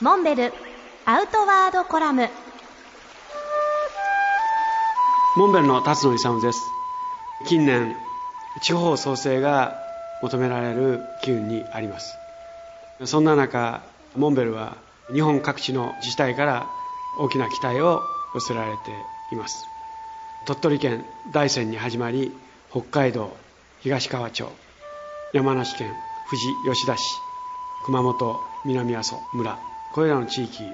モンベルアウトワードコラム。モンベルの辰野勇です。近年地方創生が求められる機運にあります。そんな中モンベルは日本各地の自治体から大きな期待を寄せられています。鳥取県大山に始まり北海道東川町山梨県富士吉田市熊本南阿蘇村。これらの地域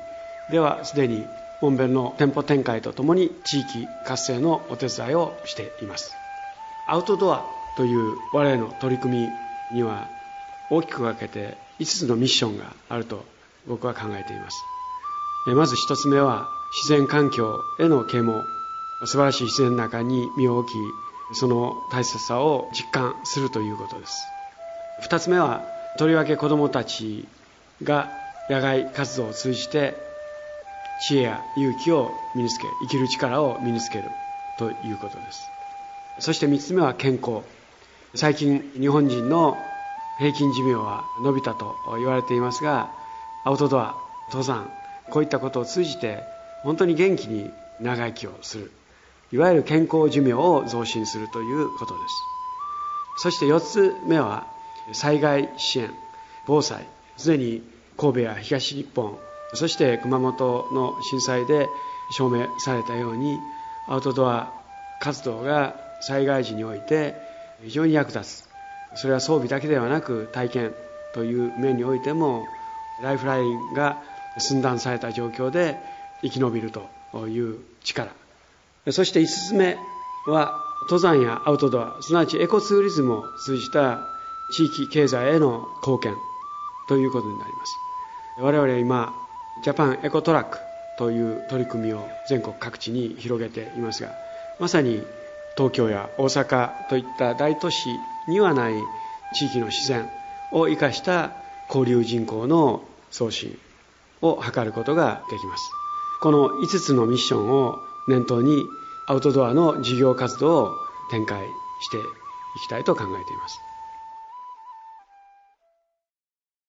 ではすでにモンベルの店舗展開とともに地域活性のお手伝いをしています。アウトドアという我々の取り組みには大きく分けて5つのミッションがあると僕は考えています。まず1つ目は自然環境への啓蒙。素晴らしい自然の中に身を置きその大切さを実感するということです。2つ目はとりわけ子どもたちが野外活動を通じて知恵や勇気を身につけ生きる力を身につけるということです。そして3つ目は健康。最近日本人の平均寿命は伸びたと言われていますがアウトドア登山こういったことを通じて本当に元気に長生きをする。いわゆる健康寿命を増進するということです。そして4つ目は災害支援防災。すでに神戸や東日本そして熊本の震災で証明されたようにアウトドア活動が災害時において非常に役立つ。それは装備だけではなく体験という面においてもライフラインが寸断された状況で生き延びるという力。そして5つ目は登山やアウトドアすなわちエコツーリズムを通じた地域経済への貢献ということになります。我々は今ジャパンエコトラックという取り組みを全国各地に広げていますがまさに東京や大阪といった大都市にはない地域の自然を生かした交流人口の送信を図ることができます。この5つのミッションを念頭にアウトドアの事業活動を展開していきたいと考えています。